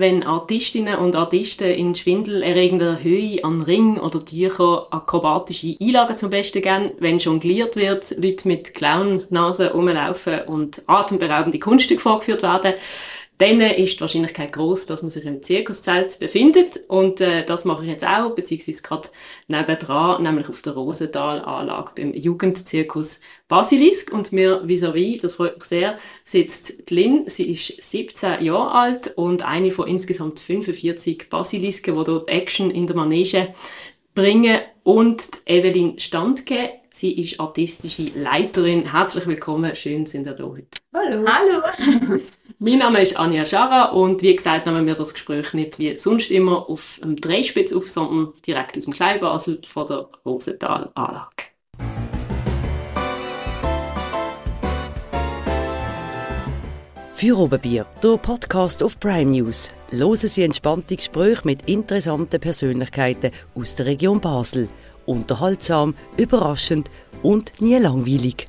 wenn Artistinnen und Artisten in schwindelerregender Höhe an Ring oder Tücher akrobatische Einlagen zum Besten geben, wenn jongliert wird, Leute mit Clown-Nasen rumlaufen und atemberaubende Kunststücke vorgeführt werden, dann ist die Wahrscheinlichkeit groß, dass man sich im Zirkuszelt befindet. Und äh, das mache ich jetzt auch, beziehungsweise gerade nebendran, nämlich auf der Rosenthal-Anlage beim Jugendzirkus Basilisk. Und mir vis-à-vis, das freut mich sehr, sitzt die Lynn. Sie ist 17 Jahre alt und eine von insgesamt 45 Basilisken, die dort Action in der Manege bringen. Und Evelyn Standke, sie ist artistische Leiterin. Herzlich willkommen, schön sind ihr da heute. Hallo. Hallo. mein Name ist Anja Schara und wie gesagt nehmen wir das Gespräch nicht wie sonst immer auf dem Dreispitz auf, sondern direkt aus dem Kleinbasel von der Rosenthal-Anlage. Für Oberbier, der Podcast auf Prime News. Hören Sie entspannte Gespräche mit interessanten Persönlichkeiten aus der Region Basel. Unterhaltsam, überraschend und nie langweilig.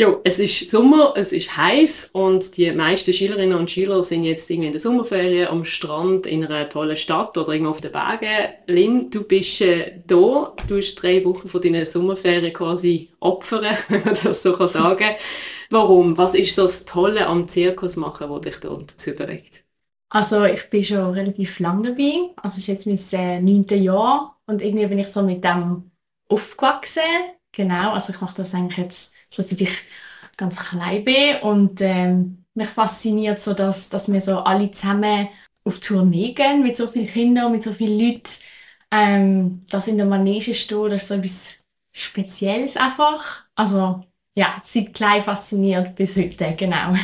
Jo, es ist Sommer, es ist heiß und die meisten Schülerinnen und Schüler sind jetzt irgendwie in der Sommerferien am Strand in einer tollen Stadt oder irgendwo auf den Bergen. Lynn, du bist äh, da, du hast drei Wochen von deinen Sommerferien quasi opfern, wenn man das so sagen kann. Warum? Was ist so das Tolle am Zirkus machen, was dich da dazu bewegt? Also ich bin schon relativ lange dabei. Also es ist jetzt mein äh, neuntes Jahr und irgendwie bin ich so mit dem aufgewachsen. Genau, also ich mache das eigentlich jetzt, seit ich ganz klein bin und ähm, mich fasziniert so, dass, dass wir so alle zusammen auf Tournee gehen mit so vielen Kindern, mit so vielen Leuten. Ähm, das in der Manege stehen, das ist so etwas Spezielles einfach. Also ja, seit klein fasziniert bis heute, genau.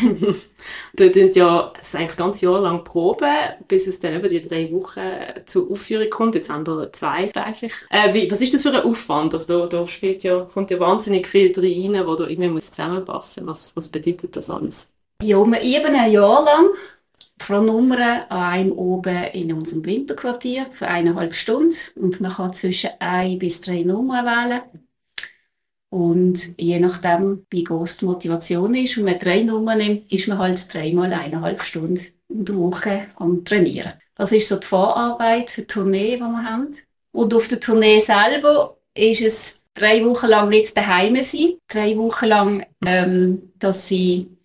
da tun ja das eigentlich das ganze Jahr lang proben, bis es dann eben die drei Wochen zur Aufführung kommt. Jetzt haben wir zwei eigentlich. Äh, wie, was ist das für ein Aufwand? Also da, da spielt ja, kommt ja wahnsinnig viel drin, wo da irgendwie muss zusammenpassen Was, was bedeutet das alles? Ja, wir üben ein Jahr lang pro Nummer an einem oben in unserem Winterquartier für eineinhalb Stunden und man kann zwischen ein bis drei Nummern wählen. Und je nachdem, wie groß die Motivation ist, wenn man drei Nummern nimmt, ist man halt dreimal eineinhalb Stunden in der Woche am Trainieren. Das ist so die Vorarbeit für die Tournee, die wir haben. Und auf der Tournee selber ist es drei Wochen lang nicht daheim sein. Drei Wochen lang, ähm, dass sie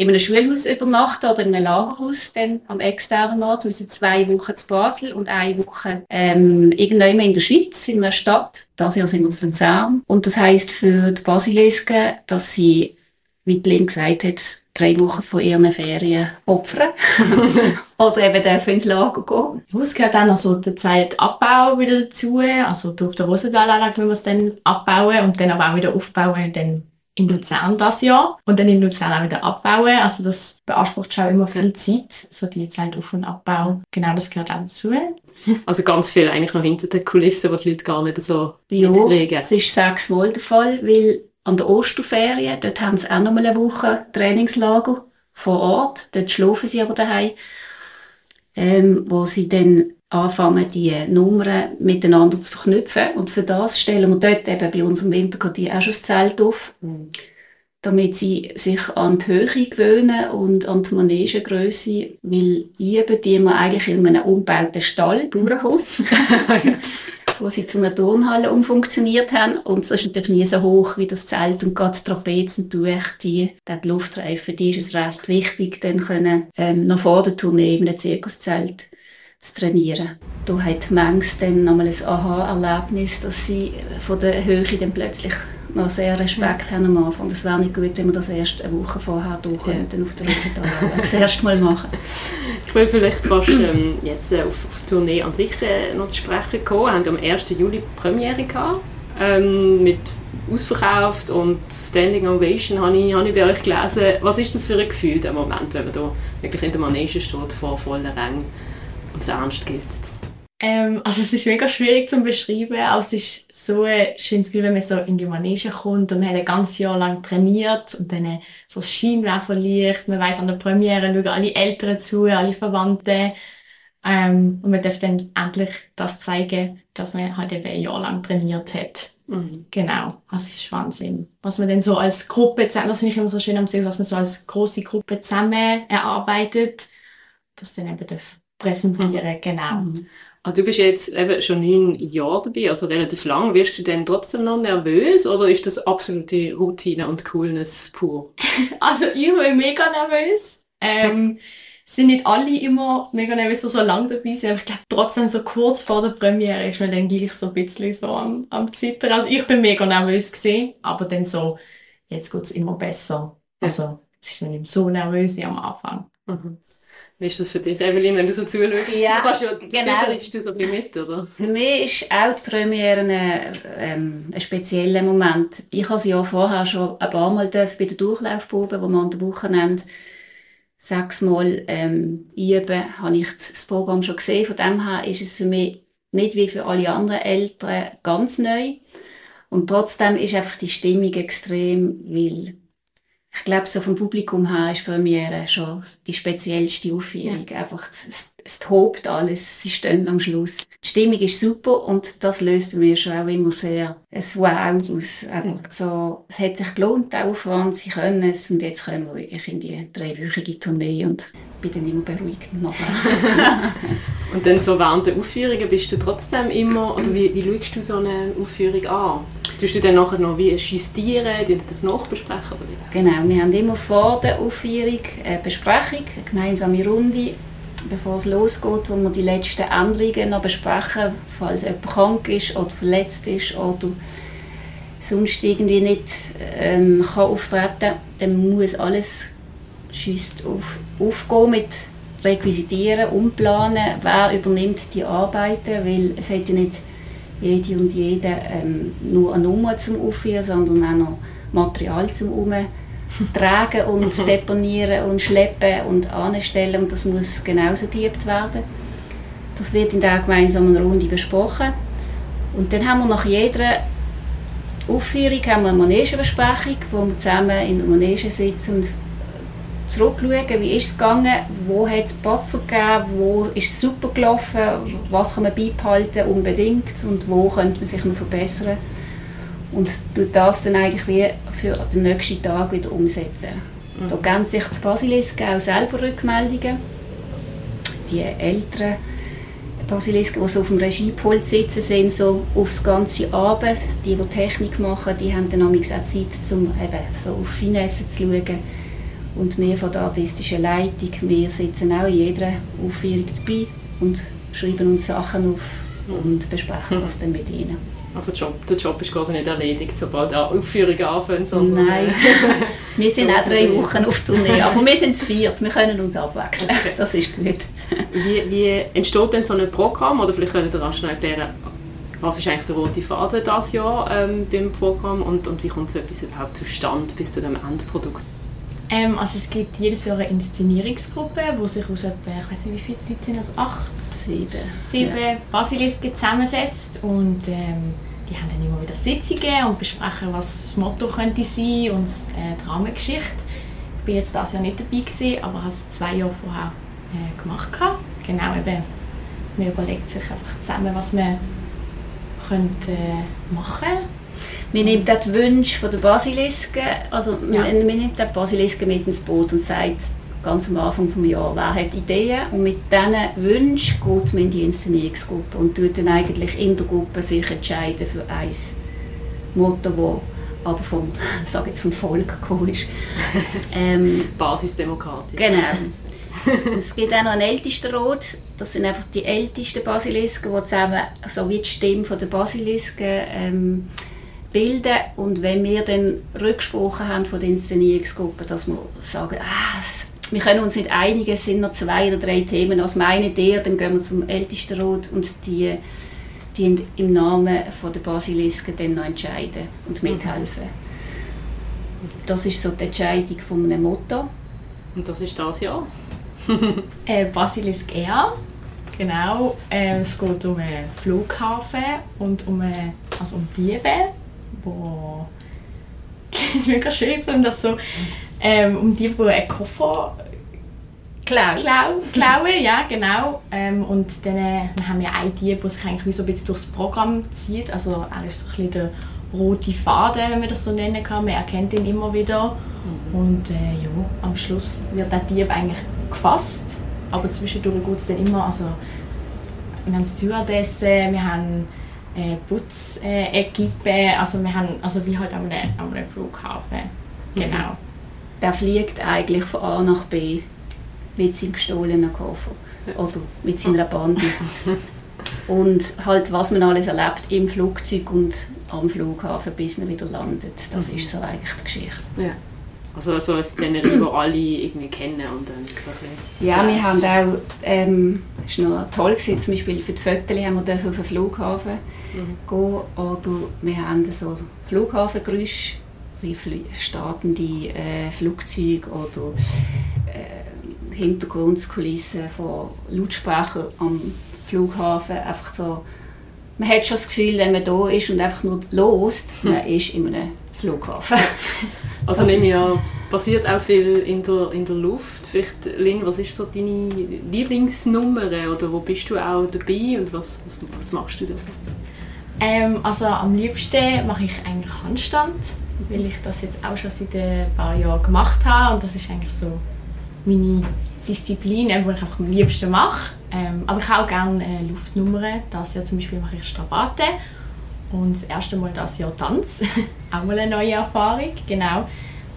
in einem Schulhaus übernachten oder in einem Lagerhaus dann am externen Ort. Wir sind zwei Wochen zu Basel und eine Woche ähm, irgendwann in der Schweiz, in einer Stadt. Das Jahr sind wir zu Luzern. Und das heisst für die Basilisken, dass sie, wie Lynn gesagt hat, drei Wochen von ihren Ferien opfern. Oder eben dürfen ins Lager gehen. Es gehört auch noch so der Zeit Abbau wieder dazu. Also auf der Rosendalanlage wenn wir es dann abbauen und dann aber auch wieder aufbauen und dann in Luzern das Jahr und dann in Luzern auch wieder abbauen. Also das beansprucht schon immer viel Zeit, so die Zeit Auf- und Abbau. Genau, das gehört auch dazu. Also ganz viel eigentlich noch hinter den Kulissen, wo die Leute gar nicht so ja, mitkriegen. das ist sechsmal der Fall, weil an der Osterferien, dort haben sie auch noch mal eine Woche Trainingslager vor Ort, dort schlafen sie aber daheim, ähm, wo sie dann anfangen, die Nummern miteinander zu verknüpfen. Und für das stellen wir dort eben bei unserem Winterquartier auch schon das Zelt auf, mhm. damit sie sich an die Höhe gewöhnen und an die Manegengröße, weil üben die wir eigentlich in einem umgebauten Stall, Bauernhof, wo sie zu einer Turnhalle umfunktioniert haben. Und das ist natürlich nie so hoch wie das Zelt und gerade die Trapezen durch die, die Luftreifen, die ist es recht wichtig, dann können ähm, noch vor der Tournee in einem Zirkuszelt zu trainieren. Da hat Mengs dann nochmal ein Aha-Erlebnis, dass sie von der Höhe dann plötzlich noch sehr Respekt ja. haben am Anfang. Das wäre nicht gut, wenn wir das erst eine Woche vorher durch ja. auf der Rosenthal das erste Mal machen. Ich will vielleicht fast ähm, jetzt äh, auf, auf die Tournee an sich äh, noch zu sprechen kommen. Wir haben am 1. Juli Premiere gehabt, ähm, mit ausverkauft und Standing Ovation habe ich, habe ich bei euch gelesen. Was ist das für ein Gefühl, der Moment, wenn man da wirklich in der Manege steht, vor vollen Rängen? Und es ernst gilt? Ähm, also es ist mega schwierig zu beschreiben, aber es ist so ein schönes Gefühl, wenn man so in die Manege kommt und man hat ein ganzes Jahr lang trainiert und dann so das Scheinwerferlicht, man weiß an der Premiere schauen alle Eltern zu, alle Verwandten ähm, und man darf dann endlich das zeigen, dass man halt eben ein Jahr lang trainiert hat. Mhm. Genau, das ist Wahnsinn. Was man dann so als Gruppe zusammen, das finde ich immer so schön am was man so als große Gruppe zusammen erarbeitet, das dann eben darf präsentieren, genau. Mhm. Ah, du bist jetzt eben schon neun Jahre dabei, also relativ lang. Wirst du denn trotzdem noch nervös oder ist das absolute Routine und Coolness pur? Also ich bin mega nervös. Ähm, sind nicht alle immer mega nervös, so lange dabei sind, aber ich glaube trotzdem so kurz vor der Premiere ist man dann gleich so ein bisschen so am, am Zittern. Also ich bin mega nervös gewesen, aber dann so, jetzt geht's immer besser. Also es ist man nicht so nervös wie am Anfang. Mhm. Wie ist das für dich, Evelyn, wenn du so zuschaust? Ja, du kannst ja, genau. du so ein bisschen mit, oder? Für mich ist auch die Premiere ein, ähm, ein spezieller Moment. Ich habe sie ja vorher schon ein paar Mal dürfen bei der Durchlaufprobe, wo wir an der Wochenende sechsmal ähm, üben, habe ich das Programm schon gesehen. Von dem her ist es für mich nicht wie für alle anderen Eltern ganz neu. Und trotzdem ist einfach die Stimmung extrem, weil ich glaube, so vom Publikum her ist Premiere schon die speziellste Aufführung. Einfach, es, es tobt alles, sie stehen am Schluss. Die Stimmung ist super und das löst bei mir schon auch immer sehr ein Wow aus. Einfach so, es hat sich gelohnt, der Aufwand, sie können es und jetzt können wir wirklich in die dreiwöchige Tournee und bin dann immer beruhigt nachher. Und dann so während der Aufführungen bist du trotzdem immer, oder wie, wie schaust du so eine Aufführung an? Tust du dann nachher noch wie justieren, die das nachbesprechen? Oder wie? Genau, wir haben immer vor der Aufführung eine Besprechung, eine gemeinsame Runde, bevor es losgeht, wo wir die letzten Änderungen noch besprechen, falls jemand krank ist oder verletzt ist oder sonst irgendwie nicht ähm, kann auftreten dann muss alles schüsst auf, aufgehen mit Requisitieren, umplanen, wer übernimmt die Arbeiten, weil es hat ja nicht jede und jeder ähm, nur eine Nummer zum Aufführen, sondern auch noch Material zum Umtragen und deponieren und schleppen und anstellen. Und das muss genauso geübt werden. Das wird in der gemeinsamen Runde besprochen. Und dann haben wir nach jeder Aufführung haben wir eine Manegenbesprechung, wo wir zusammen in der Manege sitzen und zurückschauen, wie ist es gegangen, wo hat es Patzer gegeben, wo ist es super gelaufen, was kann man beibehalten unbedingt und wo könnte man sich noch verbessern und tut das dann eigentlich wie für den nächsten Tag wieder umsetzen. Mhm. Da geben sich die Basilisken auch selber Rückmeldungen. Die älteren Basilisken, die so auf dem Regiepult sitzen, sind so aufs ganze Abend. Die, die Technik machen, die haben dann auch Zeit, um eben so auf Finesse zu schauen und wir von der artistischen Leitung, wir sitzen auch in jeder Aufführung dabei und schreiben uns Sachen auf und besprechen das dann mit ihnen. Also der Job, der Job ist quasi nicht erledigt, sobald die Aufführung anfängt, sondern... Nein, äh, wir sind auch drei Wochen auf Tournee, aber wir sind zu viert, wir können uns abwechseln, Okay. das ist gut. Wie, wie entsteht denn so ein Programm? Oder vielleicht könnt ihr rasch noch erklären, was ist eigentlich der rote Faden dieses Jahr ähm, beim Programm und, und wie kommt so etwas überhaupt zustande bis zu dem Endprodukt? Ähm, also es gibt jedes Jahr eine Inszenierungsgruppe, wo sich aus etwa, ich weiß nicht wie viele Leute sind, also acht, Sieben. sieben Ja. Basilisken zusammensetzt und ähm, die haben dann immer wieder Sitzungen und besprechen, was das Motto könnte sein und äh, die Rahmengeschichte. Ich bin jetzt das Jahr nicht dabei gewesen, aber habe es zwei Jahre vorher äh, gemacht. gehabt. Genau, eben, man überlegt sich einfach zusammen, was man könnte, äh, machen Wir nehmen auch die Wünsche der Basilisken, also Ja. wir, wir nehmen die Basilisken mit ins Boot und sagt ganz am Anfang des Jahres, wer hat Ideen und mit diesen Wünschen geht man in die Inszenierungsgruppe und tut dann eigentlich in der Gruppe sich entscheiden für ein Motto, das aber vom, sag jetzt vom Volk gekommen ist. ähm, Basisdemokratisch. Genau. Und es gibt auch noch einen Ältestenrat. Das sind einfach die ältesten Basilisken, die zusammen so wie die Stimme der Basilisken ähm, bilden. Und wenn wir dann Rücksprache haben von der Inszenierungsgruppe, dass wir sagen, ah, wir können uns nicht einigen, es sind noch zwei oder drei Themen, was meint ihr, dann gehen wir zum Ältestenrat und die, die im Namen von der Basilisken dann noch entscheiden und mithelfen. Das ist so die Entscheidung von einem Motto. Und das ist das Jahr. Äh, Basilisk Air. Genau. Ähm, es geht um einen Flughafen und um eine also um Diebe, wo mega schön, um das so, ähm, um die, die einen Koffer Klaut. Klau, klauen, ja, genau. Ähm, und dann äh, wir haben ja einen Dieb, der sich eigentlich so ein bisschen durchs Programm zieht. Also er ist so ein bisschen der rote Faden, wenn man das so nennen kann. Man erkennt ihn immer wieder. Und äh, ja, am Schluss wird der Dieb eigentlich gefasst. Aber zwischendurch geht es dann immer, also wir haben Stewardessen, wir haben äh, Putzequipe, also wir haben, also wie halt an einem, Flughafen. Genau. Der fliegt eigentlich von A nach B mit seinem gestohlenen Koffer oder mit seiner Bande. und halt, was man alles erlebt im Flugzeug und am Flughafen, bis man wieder landet, das Mhm. ist so eigentlich die Geschichte. Ja. Also so eine Szenerie, die alle irgendwie kennen und dann so ein. Ja, wir haben auch, ähm, es war noch toll, gewesen, zum Beispiel für die Fotos haben wir auf den Flughafen gehen oder wir haben so Flughafengeräusche wie startende äh, Flugzeuge oder äh, Hintergrundkulissen von Lautsprechern am Flughafen. Einfach so, man hat schon das Gefühl, wenn man da ist und einfach nur lost, man ist in einem Flughafen. Also nehme ich ja, passiert auch viel in der, in der Luft. Vielleicht, Lynn, was ist so deine Lieblingsnummer oder wo bist du auch dabei und was, was, was machst du da so? Ähm, also am liebsten mache ich eigentlich Handstand, weil ich das jetzt auch schon seit ein paar Jahren gemacht habe und das ist eigentlich so meine Disziplin, die ich einfach am liebsten mache. Ähm, aber ich habe auch gerne äh, Luftnummern. Das Jahr zum Beispiel mache ich Strabate und das erste Mal das Jahr Tanz. auch mal eine neue Erfahrung, genau.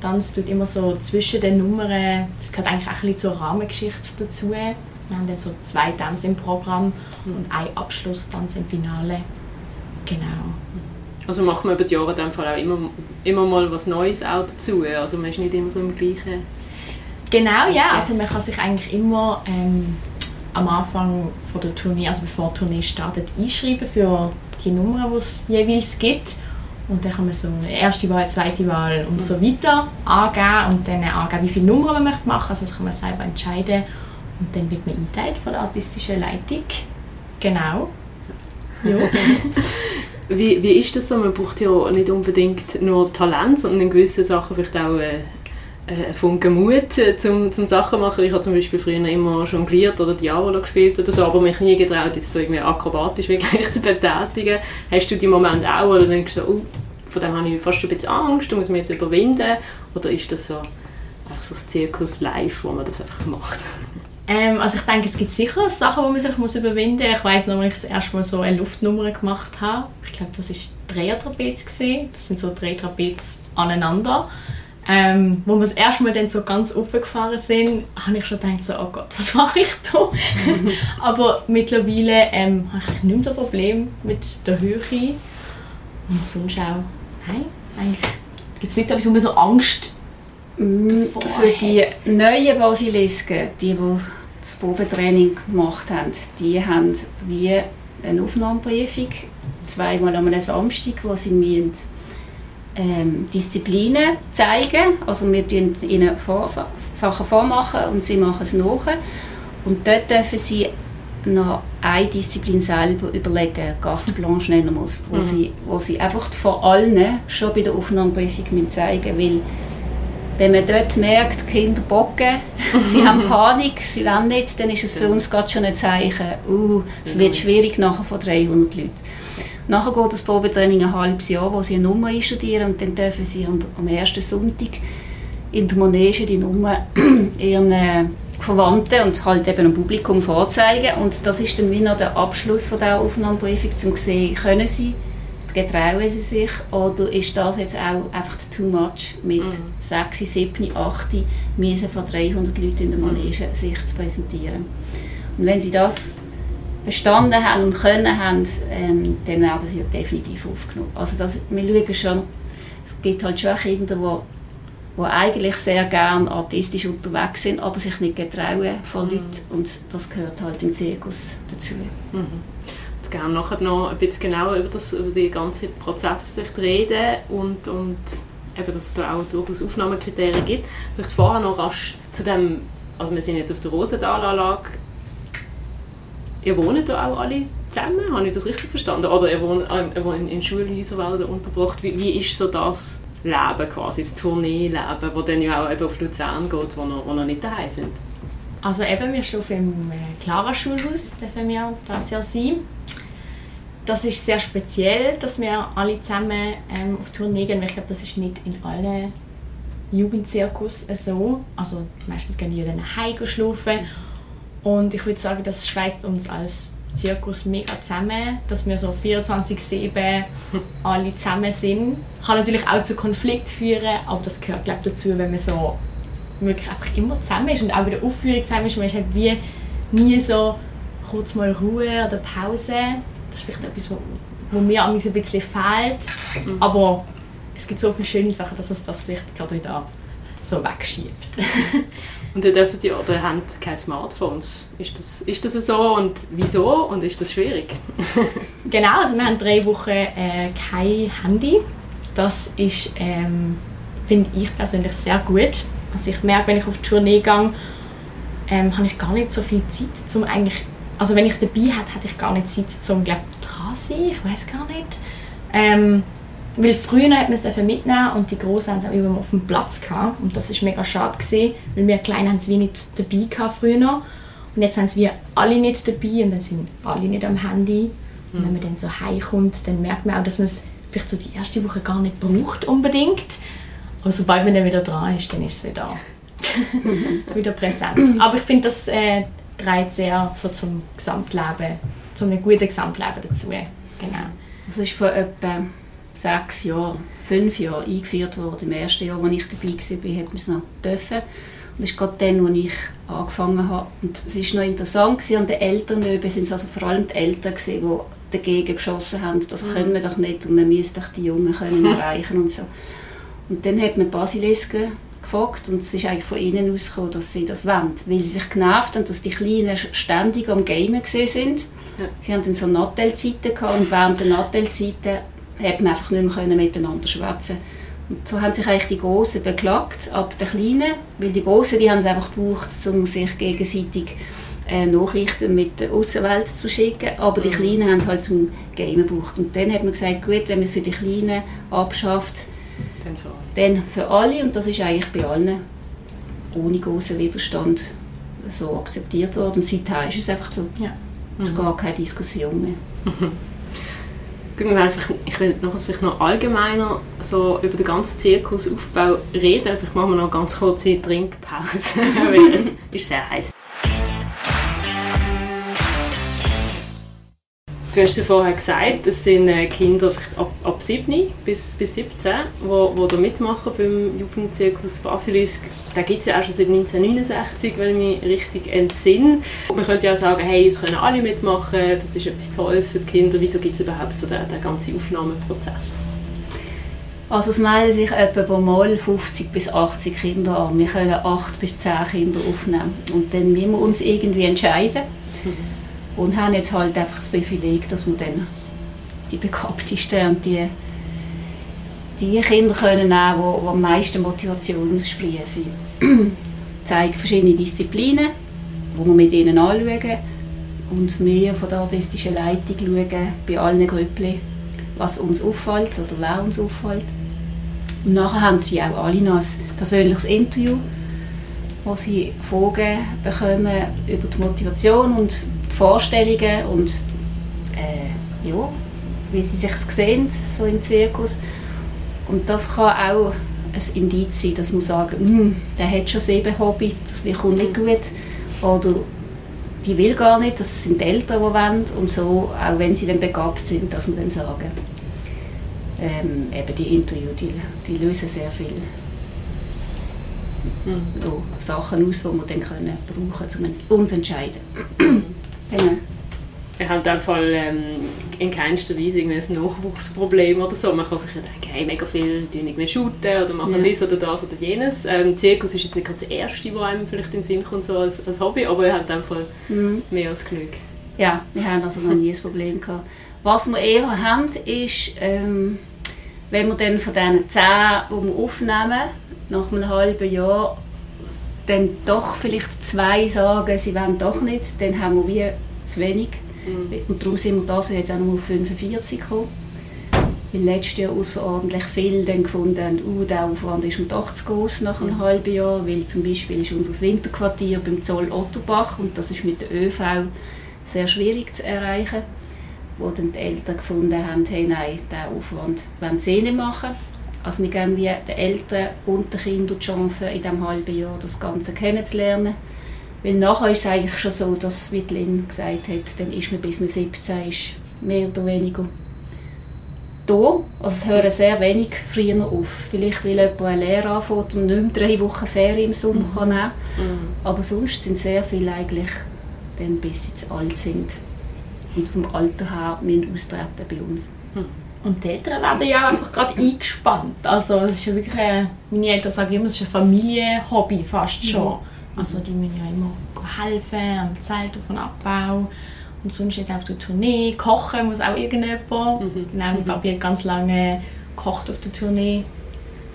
Tanz tut immer so zwischen den Nummern, das gehört eigentlich auch ein bisschen zur Rahmengeschichte dazu. Wir haben dann so zwei Tänze im Programm und einen Abschlusstanz im Finale. Genau. Also macht man über die Jahre dem Fall auch immer, immer mal was Neues auch dazu. Also man ist nicht immer so im gleichen... Genau, ja. Also man kann sich eigentlich immer ähm, am Anfang von der Tournee, also bevor die Tournee startet, einschreiben für die Nummern, die es jeweils gibt. Und dann kann man so eine erste Wahl, zweite Wahl und so weiter angeben und dann angeben, wie viele Nummern man möchte machen. Also das kann man selber entscheiden. Und dann wird man eingeteilt von der artistischen Leitung. Genau. Ja. Wie, wie ist das so? Man braucht ja nicht unbedingt nur Talent, sondern in gewissen Sachen vielleicht auch äh, äh, Funken Mut äh, zum, zum Sachen machen. Ich habe zum Beispiel früher immer jongliert oder Diavolo gespielt oder so, aber mich nie getraut, jetzt so irgendwie akrobatisch wirklich zu betätigen. Hast du die Momente auch oder denkst du, oh, von dem habe ich fast ein bisschen Angst, da muss man jetzt überwinden? Oder ist das so einfach so das Zirkus live, wo man das einfach macht? Ähm, also ich denke, es gibt sicher Sachen, die man sich muss überwinden muss. Ich weiss noch, als ich das erste Mal so eine Luftnummer gemacht habe. Ich glaube, das war Dreiertrapez. gewesen. Das sind so drei Trapez aneinander. Ähm, wo wir das erste Mal dann so ganz aufgefahren sind, habe ich schon gedacht, so, oh Gott, was mache ich da? Aber mittlerweile ähm, habe ich nicht mehr so ein Problem mit der Höhe. Und sonst auch, nein, eigentlich gibt es nicht so etwas, wo man so Angst Mm, Für die neuen Basilisken, die, die das Probetraining gemacht haben, die haben wie eine Aufnahmeprüfung, zweimal am Samstag, wo sie müssen, ähm, Disziplinen zeigen Also wir tun ihnen vor, Sachen vormachen und sie machen es nach. Und dort dürfen sie noch eine Disziplin selber überlegen, carte blanche nennen muss, wo, sie, wo sie einfach vor allen schon bei der Aufnahmeprüfung müssen zeigen weil wenn man dort merkt, die Kinder bocken, sie haben Panik, sie wollen nicht, dann ist es für uns gerade schon ein Zeichen, uh, es wird schwierig nachher von 300 Leuten. Nachher geht das Probetraining ein halbes Jahr, wo sie eine Nummer einstudieren und dann dürfen sie am ersten Sonntag in der Manege die Nummer ihren äh, Verwandten und halt eben dem Publikum vorzeigen. Und das ist dann wie noch der Abschluss von dieser Aufnahmeprüfung, um zu sehen, können sie, getrauen sie sich oder ist das jetzt auch einfach too much mit 6, 7, 8 müssen von 300 Leuten in der Manege sich zu präsentieren. Und wenn sie das bestanden haben und können haben, ähm, dann werden sie definitiv aufgenommen. Also das, wir schauen schon, es gibt halt schon Kinder, die die eigentlich sehr gerne artistisch unterwegs sind, aber sich nicht getrauen vor Leuten und das gehört halt im Zirkus dazu. Ich würde gerne nachher noch ein bisschen genauer über, das, über den ganzen Prozess vielleicht reden und, und eben, dass es da auch durchaus Aufnahmekriterien gibt. Vielleicht vorher noch rasch zu dem, also wir sind jetzt auf der Rosendalanlage. Ihr wohnt da auch alle zusammen? Habe ich das richtig verstanden? Oder er wohnt, er wohnt in Schulhäusern werden untergebracht. Wie, wie ist so das Leben quasi, das Tourneeleben, das dann ja auch eben auf Luzern geht, wo noch, wo noch nicht daheim sind? Also eben, wir schlafen im äh, Clara-Schulhaus, dürfen wir das Jahr sein. Das ist sehr speziell, dass wir alle zusammen ähm, auf Tournee gehen. Ich glaube, das ist nicht in allen Jugendzirkus so. Also meistens gehen die dann nach Hause schlafen. Und ich würde sagen, das schweißt uns als Zirkus mega zusammen, dass wir so 24-7 alle zusammen sind. Kann natürlich auch zu Konflikt führen, aber das gehört glaube dazu, wenn man so wirklich einfach immer zusammen ist und auch bei der Aufführung zusammen ist. Man ist halt wie nie so kurz mal Ruhe oder Pause. Das ist vielleicht etwas, wo, mir ein bisschen fehlt. Mhm. Aber es gibt so viele schöne Sachen, dass es das vielleicht gerade wieder so wegschiebt. und ihr dürft ja, oder habt keine Smartphones. Ist das, ist das so und wieso und ist das schwierig? genau, also wir haben drei Wochen äh, kein Handy. Das ist, ähm, finde ich persönlich sehr gut. Also ich merke, wenn ich auf die Tournee gehe, ähm, habe ich gar nicht so viel Zeit, um eigentlich, also wenn ich es dabei hätte, hätte ich gar nicht Zeit, um glaube dran zu sein, ich weiß gar nicht. Ähm, weil früher hat man es mitnehmen und die Großen haben es auch immer auf dem Platz gehabt. Und das war mega schade, gewesen, weil wir Kleinen haben es wie nicht dabei gehabt früher. Und jetzt haben es wir alle nicht dabei und dann sind alle nicht am Handy. Und wenn man dann so heimkommt, dann merkt man auch, dass man es vielleicht so die erste Woche gar nicht braucht unbedingt. Aber sobald man dann wieder dran ist, dann ist es wieder, wieder präsent. Aber ich finde, das äh, trägt sehr so zum Gesamtleben, zu einem guten Gesamtleben dazu. Genau. Das ist vor etwa sechs Jahren, fünf Jahren eingeführt worden. Im ersten Jahr, als ich dabei war, hat man es noch dürfen. Und das ist gerade dann, als ich angefangen habe. Und es war noch interessant, gewesen, an den Eltern sind es also vor allem die Eltern, gewesen, die dagegen geschossen haben. Das mhm. können wir doch nicht und wir müssen doch die Jungen können erreichen und so. Und dann hat man die Basilisken gefragt und es ist eigentlich von ihnen ausgekommen, dass sie das wollen, weil sie sich genervt haben, dass die Kleinen ständig am Gamen sind. Ja. Sie haben dann so Nattelzeiten gehabt und während der Nattelzeiten hat man einfach nicht mehr miteinander schwätzen und so haben sich eigentlich die Großen beklagt, ab den Kleinen, weil die Großen, die haben es einfach gebraucht, um sich gegenseitig äh, Nachrichten mit der Außenwelt zu schicken, aber die mhm. Kleinen haben es halt zum Gamen gebraucht. Und dann hat man gesagt, gut, wenn man es für die Kleinen abschafft, dann für alle. Dann für alle und das ist eigentlich bei allen ohne großen Widerstand so akzeptiert worden. Und seither ist es einfach so. Ja. Es ist gar keine Diskussion mehr. einfach, ich will noch, vielleicht noch allgemeiner so über den ganzen Zirkusaufbau reden. Einfach machen wir noch ganz kurze Trinkpause, weil es ist sehr heiß. Du hast ja vorher gesagt, das sind äh, Kinder ab, ab 7 bis, bis 17, die wo, wo da mitmachen beim Jugendzirkus Basilisk. Da gibt es ja auch schon seit 1969, wenn ich mich richtig entsinne. Man könnte ja auch sagen, hey, es können alle mitmachen, das ist etwas Tolles für die Kinder. Wieso gibt es überhaupt so den, den ganzen Aufnahmeprozess? Also es melden sich etwa mal 50 bis 80 Kinder an. Wir können 8 bis 10 Kinder aufnehmen. Und dann müssen wir uns irgendwie entscheiden. Mhm und haben jetzt halt einfach das Privileg, dass wir dann die begabtesten und die, die Kinder können nehmen, die, die am meisten Motivation aussprechen. Sie zeigen verschiedene Disziplinen, die wir mit ihnen anschauen und wir von der artistischen Leitung schauen bei allen Grüppeln, was uns auffällt oder wer uns auffällt. Und nachher haben sie auch alle noch ein persönliches Interview, wo sie Fragen bekommen über die Motivation und Vorstellungen und äh, ja, wie sie sich sehen, so im Zirkus. Und das kann auch ein Indiz sein, dass man sagt, hm, der hat schon sieben Hobby, das kommt nicht gut. Oder die will gar nicht, das sind die Eltern, die wollen. Und so, auch wenn sie dann begabt sind, dass man dann sagen, ähm, eben die Interviews, die, die lösen sehr viel mhm. ja, Sachen aus, die wir dann können brauchen können, um uns zu entscheiden. Genau. Ich habe in dem Fall ähm, in keinster Weise ein Nachwuchsproblem oder so. Man kann sich ja denken, hey, mega viel tun nicht mehr shooten oder machen ja. dies oder das oder jenes. Ähm, Zirkus ist jetzt nicht das Erste, was einem vielleicht in den Sinn kommt so als, als Hobby, aber er hat in dem Fall mhm. mehr als genug. Ja, wir haben also noch nie ein Problem gehabt. Was wir eher haben, ist, ähm, wenn wir dann von diesen zehn aufnehmen, nach einem halben Jahr, dann doch vielleicht zwei sagen, sie wollen doch nicht, dann haben wir zu wenig. Mhm. Und darum sind wir das jetzt auch nur auf 45 gekommen. Weil letztes Jahr außerordentlich viel dann gefunden haben, uh, der Aufwand ist mir doch zu groß nach einem mhm. halben Jahr, weil zum Beispiel ist unser Winterquartier beim Zoll Otterbach und das ist mit der ÖV sehr schwierig zu erreichen, wo dann die Eltern gefunden haben, hey, nein, diesen Aufwand wollen sie nicht machen. Also wir geben den Eltern und den Kindern die Chance, in diesem halben Jahr das Ganze kennenzulernen. Weil nachher ist es eigentlich schon so, dass, wie Lynn gesagt hat, dann ist man bis man 17 ist, mehr oder weniger da. Also es hören sehr wenig früher auf. Vielleicht weil jemand eine Lehre anfängt und nicht mehr drei Wochen Ferien im Sommer mhm. kann nehmen mhm. Aber sonst sind sehr viele eigentlich dann, bis sie zu alt sind. Und vom Alter her müssen austreten bei uns. Mhm. Und die Eltern werden ja einfach gerade eingespannt. Also es ist ja wirklich, eine, meine Eltern sagen immer, es ist ein Familienhobby fast schon. Mhm. Also die müssen ja immer helfen am Zelt auf und Abbau. Und sonst jetzt auf der Tournee. Kochen muss auch irgendjemand. Mhm. Genau, mein mhm. Papi hat ganz lange gekocht auf der Tournee.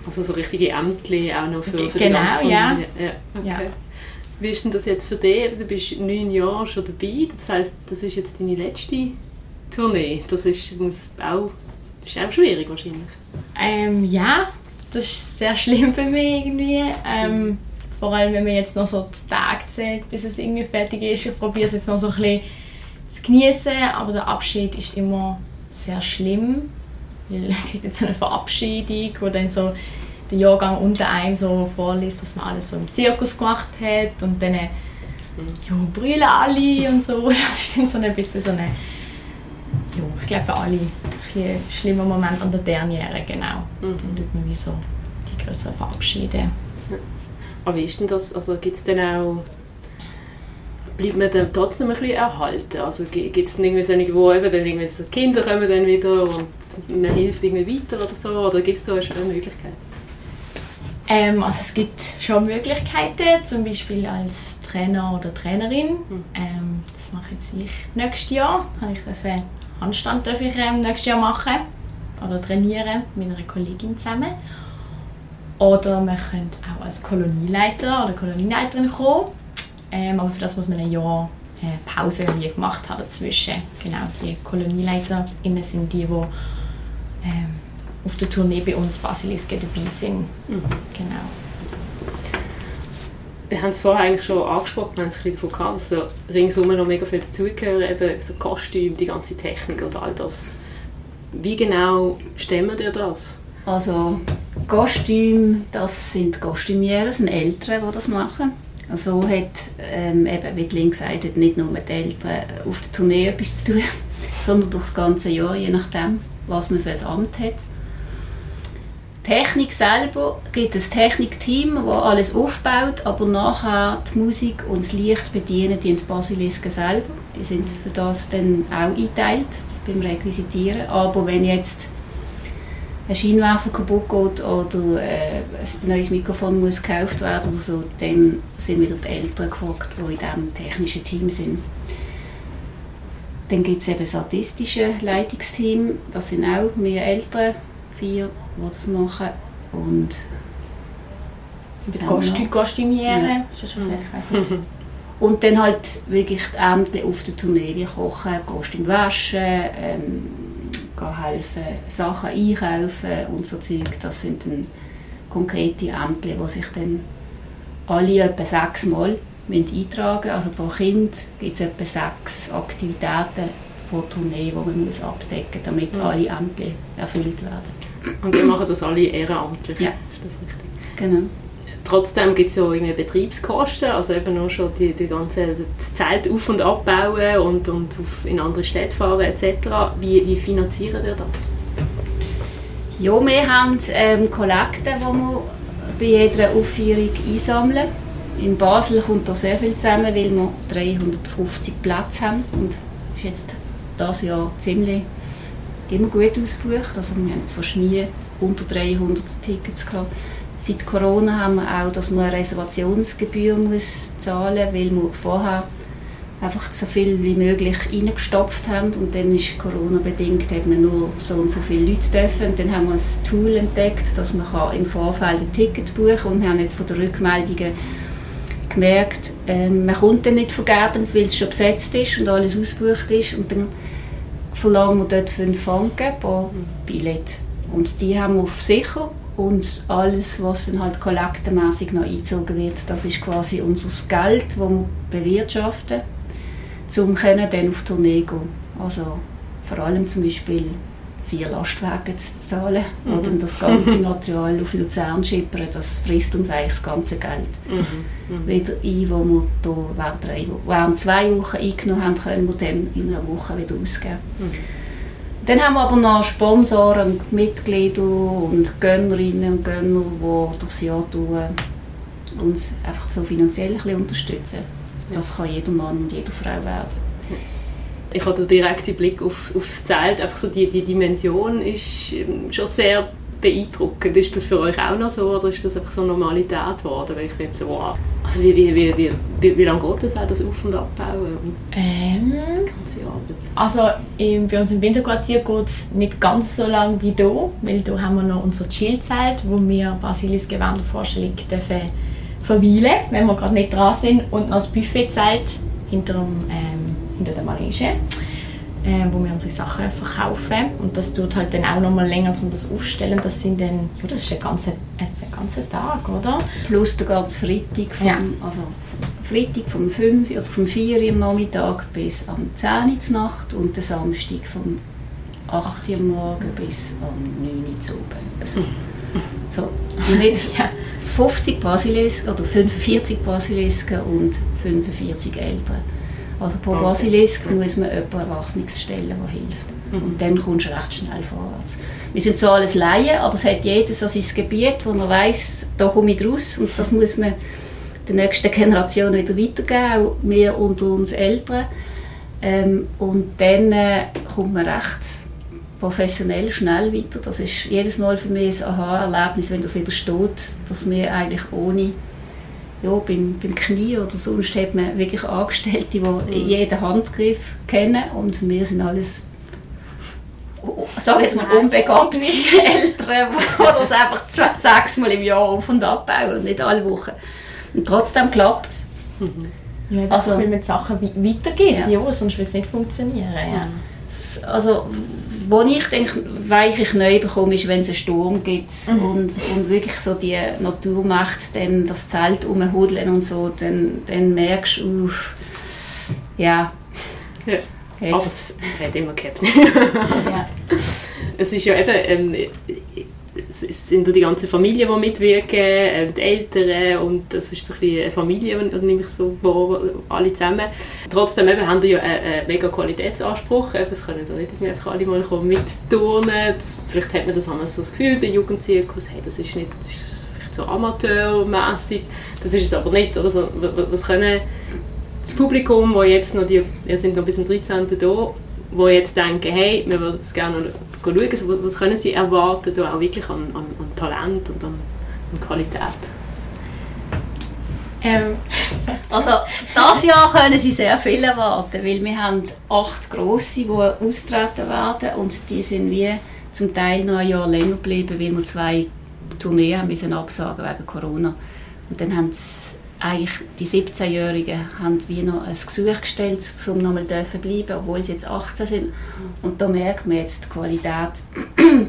Also so richtige Ämter auch noch für, für genau, die ganze Familie. Ja. Ja, okay. ja. Wie ist denn das jetzt für dich? Du bist neun Jahre schon dabei. Das heisst, das ist jetzt deine letzte Tournee. Das ist, muss auch, das ist auch schwierig wahrscheinlich. Ähm, ja, das ist sehr schlimm für mich irgendwie. Ähm, vor allem, wenn man jetzt noch so die Tage zählt, bis es irgendwie fertig ist. Ich probiere es jetzt noch so ein bisschen zu genießen, aber der Abschied ist immer sehr schlimm, weil es gibt jetzt so eine Verabschiedung, wo dann so der Jahrgang unter einem so vorliest, dass man alles so im Zirkus gemacht hat und dann ja, brüllen alle und so. Das ist dann so ein bisschen so eine, ja, ich glaube für alle ein schlimmer Moment an der Derniere, genau. Mhm. Dann tut man wie so die größeren verabschieden. Aber wie ist denn das, also gibt es denn auch bleibt man dann trotzdem ein bisschen erhalten? Also gibt es irgendwie so wo eben dann irgendwie so Kinder kommen dann wieder und man hilft irgendwie weiter oder so? Oder gibt es da schon eine Möglichkeit? Ähm, also es gibt schon Möglichkeiten, zum Beispiel als Trainer oder Trainerin. Mhm. Ähm, das mache jetzt ich nächstes Jahr. Habe ich Handstand darf ich ähm, nächstes Jahr machen oder trainieren mit einer Kollegin zusammen. Oder man könnte auch als Kolonieleiter oder Kolonieleiterin kommen. Ähm, aber für das muss man ein Jahr äh, Pause wie gemacht haben dazwischen. Genau, die KolonieleiterInnen sind die, die ähm, auf der Tournee bei uns Basilisk dabei sind. Mhm. Genau. Wir haben es vorher eigentlich schon angesprochen, wir haben es ein davon gehabt, dass da ringsum noch mega viel dazugehört, eben so Kostüm, die ganze Technik und all das. Wie genau stemmen ihr das? Also Kostüm, das sind Kostümiere, das sind Ältere, die das machen. So hat, ähm, eben, wie Link gesagt hat, nicht nur mit den Eltern auf der Tournee etwas zu tun, sondern durch das ganze Jahr, je nachdem, was man für ein Amt hat. Technik selber gibt ein Technikteam, das alles aufbaut, aber nachher die Musik und das Licht bedienen die Basilisken selber. Die sind für das dann auch eingeteilt beim Requisitieren. Aber wenn jetzt ein Scheinwerfer kaputt geht oder äh, ein neues Mikrofon muss gekauft werden oder so, dann sind wieder die Eltern gefragt, die in diesem technischen Team sind. Dann gibt es eben das artistische Leitungsteam, das sind auch mehr Eltern, vier, die das machen. Und Kostüm, Kostümiere, ja. ist das schon mhm. Und dann halt wirklich die Ämter auf der Tournee, wie kochen, Kostüm waschen, ähm, helfen, Sachen einkaufen und so Zeug. Das sind dann konkrete Ämter, die sich dann alle etwa sechs Mal eintragen müssen. Also pro Kind gibt es etwa sechs Aktivitäten pro Tournee, die man muss abdecken muss, damit alle Ämter erfüllt werden. Und wir machen das alle ehrenamtlich? Ja. Ist das richtig? Genau. Trotzdem gibt es ja irgendwie Betriebskosten, also eben nur schon die, die ganze Zeit auf- und abbauen und, und in andere Städte fahren etc. Wie, wie finanzieren ihr das? Ja, wir haben ähm, Kollekten, die wir bei jeder Aufführung einsammeln. In Basel kommt da sehr viel zusammen, weil wir 350 Plätze haben und ist jetzt das Jahr ziemlich immer gut ausgebucht. Also wir haben jetzt fast nie unter 300 Tickets gehabt. Seit Corona haben wir auch, dass man eine Reservationsgebühr muss zahlen muss, weil wir vorher einfach so viel wie möglich reingestopft haben und dann ist Corona-bedingt hat man nur so und so viele Leute dürfen und dann haben wir ein Tool entdeckt, dass man im Vorfeld ein Ticket buchen kann und wir haben jetzt von den Rückmeldungen gemerkt, äh, man kommt dann nicht vergebens, weil es schon besetzt ist und alles ausgebucht ist. Und dann verlangen wir dort 5 Franken pro Billett. Und die haben wir auf sicher. Und alles, was dann halt kollektenmässig noch eingezogen wird, das ist quasi unser Geld, das wir bewirtschaften, um dann auf Tournee gehen. Also vor allem zum Beispiel vier Lastwagen zu zahlen mhm. oder das ganze Material auf Luzern schippern, das frisst uns eigentlich das ganze Geld mhm. Mhm. wieder ein, das wir hier während, drei, während zwei Wochen eingenommen haben, können wir dann in einer Woche wieder ausgeben. Mhm. Dann haben wir aber noch Sponsoren und Mitglieder und Gönnerinnen und Gönner, die durchs Jahr uns einfach so finanziell ein bisschen unterstützen. Das kann jeder Mann und jede Frau werden ich habe den direkten Blick auf, aufs Zelt. Einfach so die, die Dimension ist ähm, schon sehr beeindruckend. Ist das für euch auch noch so oder ist das einfach so Normalität geworden? Weil ich bin so, wow. Also wie, wie, wie, wie, wie, wie lange geht das auch, das Auf- und Abbauen? Ähm, also im, bei uns im Winterquartier geht es nicht ganz so lange wie hier, weil hier haben wir noch unser Chillzelt, wo wir Basilis Gewändervorstellung dürfen verweilen, wenn wir gerade nicht dran sind und noch das Buffetzelt hinter dem ähm, hinter der Manege, äh, wo wir unsere Sachen verkaufen. Und das tut halt dann auch noch mal länger, um das aufstellen. Das sind dann, ja, das ist ein ganzer, ein ganzer Tag, oder? Plus der ganze Freitag, vom, ja. also Freitag vom 5 oder vom 4 Uhr am Nachmittag bis am 10 Uhr Nacht und der Samstag vom 8 Uhr am Morgen bis am 9 Uhr zu oben. So. so. Und jetzt ja. 50 Basilisken oder 45 Basilisken und 45 Eltern. Also pro okay. Basilisk muss man jemanden Erwachsenes stellen, der hilft. Mhm. Und dann kommst du recht schnell vorwärts. Wir sind zwar alles Laien, aber es hat jeder so sein Gebiet, wo er weiss, da komme ich raus und das muss man der nächsten Generation wieder weitergeben, auch wir und uns Eltern. Ähm, und dann äh, kommt man recht professionell schnell weiter. Das ist jedes Mal für mich ein Aha-Erlebnis, wenn das wieder steht, dass wir eigentlich ohne ja, beim, beim Knie oder sonst hat man wirklich Angestellte, die mhm. jeden Handgriff kennen und wir sind alles sage jetzt mal unbegabte Eltern, die das einfach sechsmal im Jahr auf und abbauen und nicht alle Wochen. Und trotzdem klappt es. Mhm. Ja, also, weil man die Sachen weitergeht, ja. ja sonst wird es nicht funktionieren. Ja. Also wo ich denke, weiche neu bekomme, ist, wenn es einen Sturm gibt mhm. und, und wirklich so die Natur macht, dann das Zelt umhudeln und so, dann, dann merkst du, uff, ja. ja. Aber es hat immer gehabt. ja. Es ist ja eben, ähm, es sind die ganze Familie, die mitwirken, äh, die Eltern und das ist so ein eine Familie, nehme ich so vor, alle zusammen. Trotzdem eben, haben die ja einen, mega Qualitätsanspruch, es können da nicht einfach alle mal kommen mitturnen. Vielleicht hat man das einmal so das Gefühl bei Jugendzirkus, hey, das ist nicht das ist vielleicht so amateurmäßig, das ist es aber nicht. Oder so, was können das Publikum, wo jetzt noch die, wir sind noch bis zum 13. da, wo jetzt denken, hey, wir würden es gerne schauen, was können sie erwarten, auch wirklich an, an, an Talent und an, an Qualität? Ähm, also dieses Jahr können sie sehr viel erwarten, weil wir haben acht grosse, die austreten werden und die sind wie zum Teil noch ein Jahr länger geblieben, weil wir zwei Tourneen müssen absagen wegen Corona. Und dann haben eigentlich die 17-Jährigen haben wie noch ein Gesuch gestellt, um noch mal dürfen bleiben, obwohl sie jetzt 18 sind. Und da merkt man jetzt die Qualität.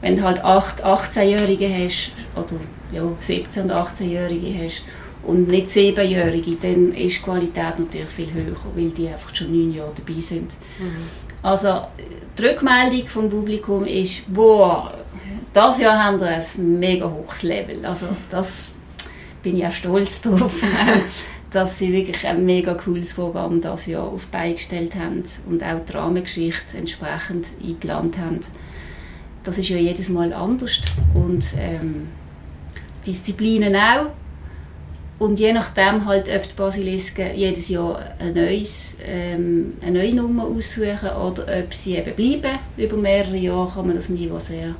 Wenn du halt 18-Jährige hast, oder ja, 17- und 18-Jährige hast, und nicht 7-Jährige, dann ist die Qualität natürlich viel höher, weil die einfach schon 9 Jahre dabei sind. Mhm. Also die Rückmeldung vom Publikum ist, boah, das Jahr haben wir ein mega hohes Level. Also das bin ich auch stolz darauf, dass sie wirklich ein mega cooles Programm das Jahr auf beigestellt haben und auch die Rahmengeschichte entsprechend eingeplant haben. Das ist ja jedes Mal anders und ähm, Disziplinen auch. Und je nachdem halt, ob die Basilisken jedes Jahr ein neues, ähm, eine neue Nummer aussuchen oder ob sie eben bleiben. Über mehrere Jahre kann man das Niveau sehr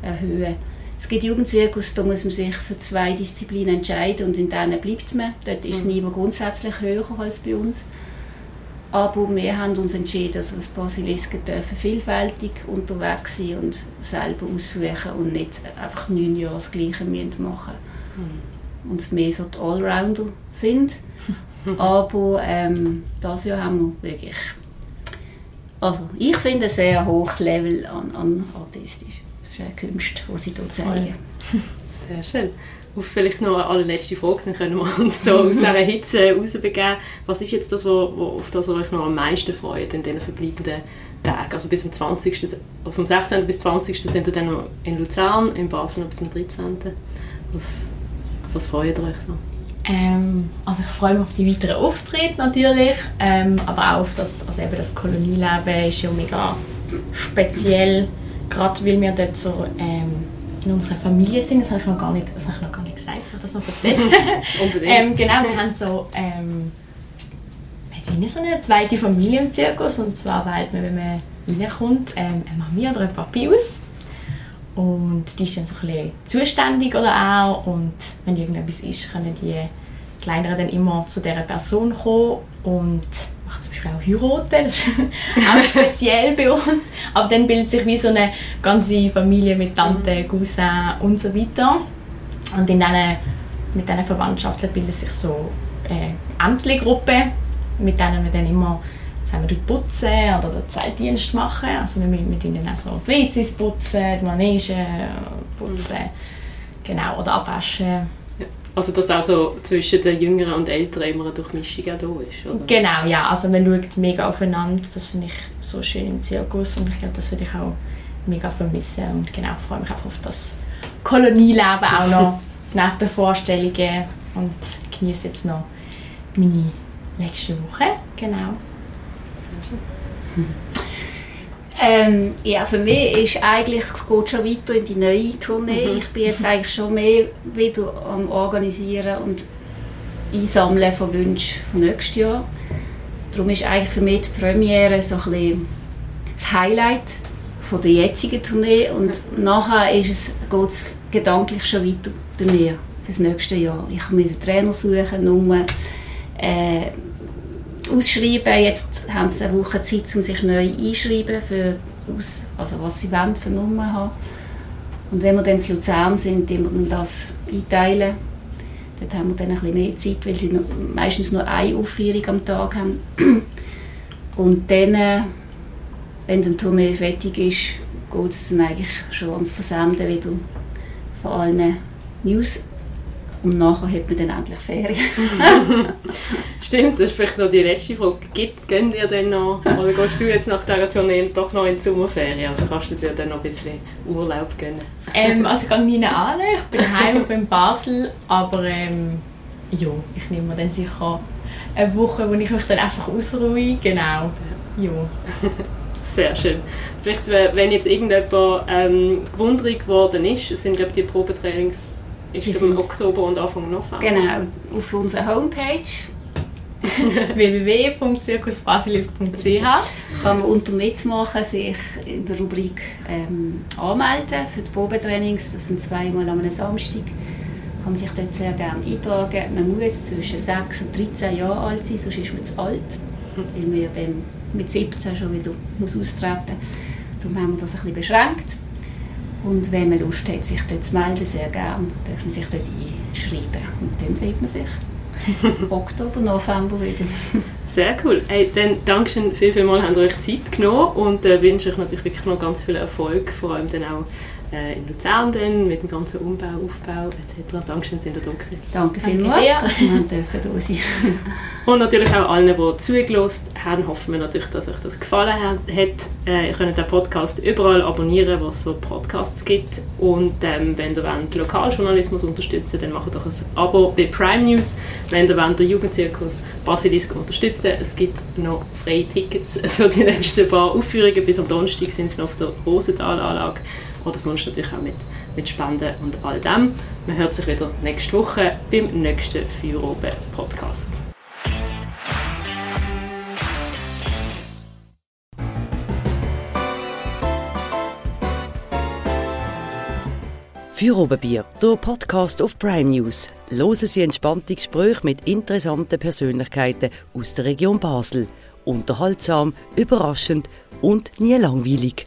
erhöhen. Es gibt Jugendzirkus, da muss man sich für zwei Disziplinen entscheiden und in denen bleibt man. Dort ist das mhm. Niveau grundsätzlich höher als bei uns. Aber wir haben uns entschieden, dass wir als Basilisken dürfen vielfältig unterwegs sein und selber aussuchen und nicht einfach neun Jahre das Gleiche machen müssen. Uns mehr so die Allrounder sind. Aber ähm, das Jahr haben wir wirklich, also ich finde ein sehr hohes Level an, an artistisch. Das ist eine Kunst, die sie hier zeigen. Sehr schön. Auf vielleicht noch eine allerletzte Frage, dann können wir uns hier aus dieser Hitze rausbegeben. Was ist jetzt das, wo, wo, auf das ihr euch noch am meisten freut in diesen verbleibenden Tagen? Also bis zum 20. vom 16. bis 20. sind ihr dann noch in Luzern, in Basel noch bis zum 13. Was, was freut ihr euch so? Ähm, also ich freue mich auf die weiteren Auftritte natürlich, ähm, aber auch auf das, also eben das Kolonieleben ist ja mega speziell, gerade weil wir dort so ähm, in unserer Familie sind, das habe ich noch gar nicht, das habe ich noch gar nicht gesagt, soll ich das noch erzählen? Unbedingt. ähm, genau, wir haben so, ähm, wir haben wie so eine zweite Familie im Zirkus und zwar wählt man, wenn man reinkommt, ähm, eine Mami oder ein Papi aus und die ist dann so ein bisschen zuständig oder auch und wenn irgendetwas ist, können die Kleineren dann immer zu dieser Person kommen und machen zum Beispiel auch heiraten, das ist auch speziell bei uns. Aber dann bildet sich wie so eine ganze Familie mit Tante, Cousin und so weiter. Und in diesen, mit diesen Verwandtschaften bildet sich so eine Ämtergruppe, mit denen wir dann immer zusammen putzen oder den Zeitdienst machen. Also wir müssen mit ihnen auch so die WCs putzen, die Manege putzen, genau, oder abwaschen. Also dass auch so zwischen den Jüngeren und Älteren immer eine Durchmischung auch da ist, oder? Genau, ja, also man schaut mega aufeinander, das finde ich so schön im Zirkus und ich glaube, das würde ich auch mega vermissen und genau, ich freue mich einfach auf das Kolonieleben auch noch neben den Vorstellungen und genieße jetzt noch meine letzte Woche, genau. Ähm, ja, für mich ist eigentlich, es geht schon weiter in die neue Tournee. Mhm. Ich bin jetzt eigentlich schon mehr wieder am Organisieren und Einsammeln von Wünschen von nächstes Jahr. Darum ist eigentlich für mich die Premiere so ein bisschen das Highlight von der jetzigen Tournee und nachher ist es, geht es gedanklich schon weiter bei mir für das nächste Jahr. Ich muss einen Trainer suchen, Nummer, äh, ausschreiben. Jetzt haben sie eine Woche Zeit, um sich neu einschreiben, für aus, also was sie wollen, für Nummer haben. Und wenn wir dann in Luzern sind, die wir das einteilen. Dort haben wir dann ein bisschen mehr Zeit, weil sie meistens nur eine Aufführung am Tag haben. Und dann, äh, wenn die Tournee fertig ist, geht es dann eigentlich schon ans Versenden wieder von allen News. Und nachher hat man dann endlich Ferien. Stimmt, das ist vielleicht noch die letzte Frage. Gibt, gehen ihr denn noch, oder gehst du jetzt nach dieser Tournee doch noch in die Sommerferien? Also kannst du dir dann noch ein bisschen Urlaub gönnen? Ähm, also ich gehe nie an, ich bin daheim, ich bin in Basel, aber ähm, ja, ich nehme mir dann sicher eine Woche, wo ich mich dann einfach ausruhe, genau. Ja. Sehr schön. Vielleicht, wenn jetzt irgendjemand ähm, wunderig geworden ist, es sind glaube die Probetrainings ist glaub, im Oktober und Anfang November. Genau, auf unserer Homepage www.zirkusbasilis.ch kann man unter Mitmachen sich in der Rubrik ähm, anmelden für die Probetrainings. Das sind zweimal am Samstag. Kann man sich dort sehr gerne eintragen. Man muss zwischen 6 und 13 Jahren alt sein, sonst ist man zu alt. Weil man ja dann mit 17 schon wieder muss austreten muss. Darum haben wir das ein bisschen beschränkt. Und wenn man Lust hat, sich dort zu melden, sehr gerne, darf man sich dort einschreiben. Und dann sieht man sich Oktober, November wieder. Sehr cool. Hey, dann Dankeschön, viel, viel mal habt ihr euch Zeit genommen und äh, wünsche euch natürlich wirklich noch ganz viel Erfolg, vor allem dann auch in Luzern dann, mit dem ganzen Umbau, Aufbau etc. Dankeschön, sind ihr da gewesen. Danke vielmals, dir. dass wir da sein Und natürlich auch allen, die zugelassen haben, hoffen wir natürlich, dass euch das gefallen hat. Äh, ihr könnt den Podcast überall abonnieren, wo es so Podcasts gibt. Und ähm, wenn ihr wollt, Lokaljournalismus unterstützen dann macht doch ein Abo bei Prime News. Wenn ihr wollt, den Jugendzirkus Basilisk unterstützen es gibt noch freie Tickets für die nächsten paar Aufführungen. Bis am Donnerstag sind sie noch auf der Rosenthalanlage oder sonst natürlich auch mit, mit Spenden und all dem. Man hört sich wieder nächste Woche beim nächsten Feueroben Podcast. Für Oberbier, der Podcast auf Prime News. Hören Sie entspannte Gespräche mit interessanten Persönlichkeiten aus der Region Basel. Unterhaltsam, überraschend und nie langweilig.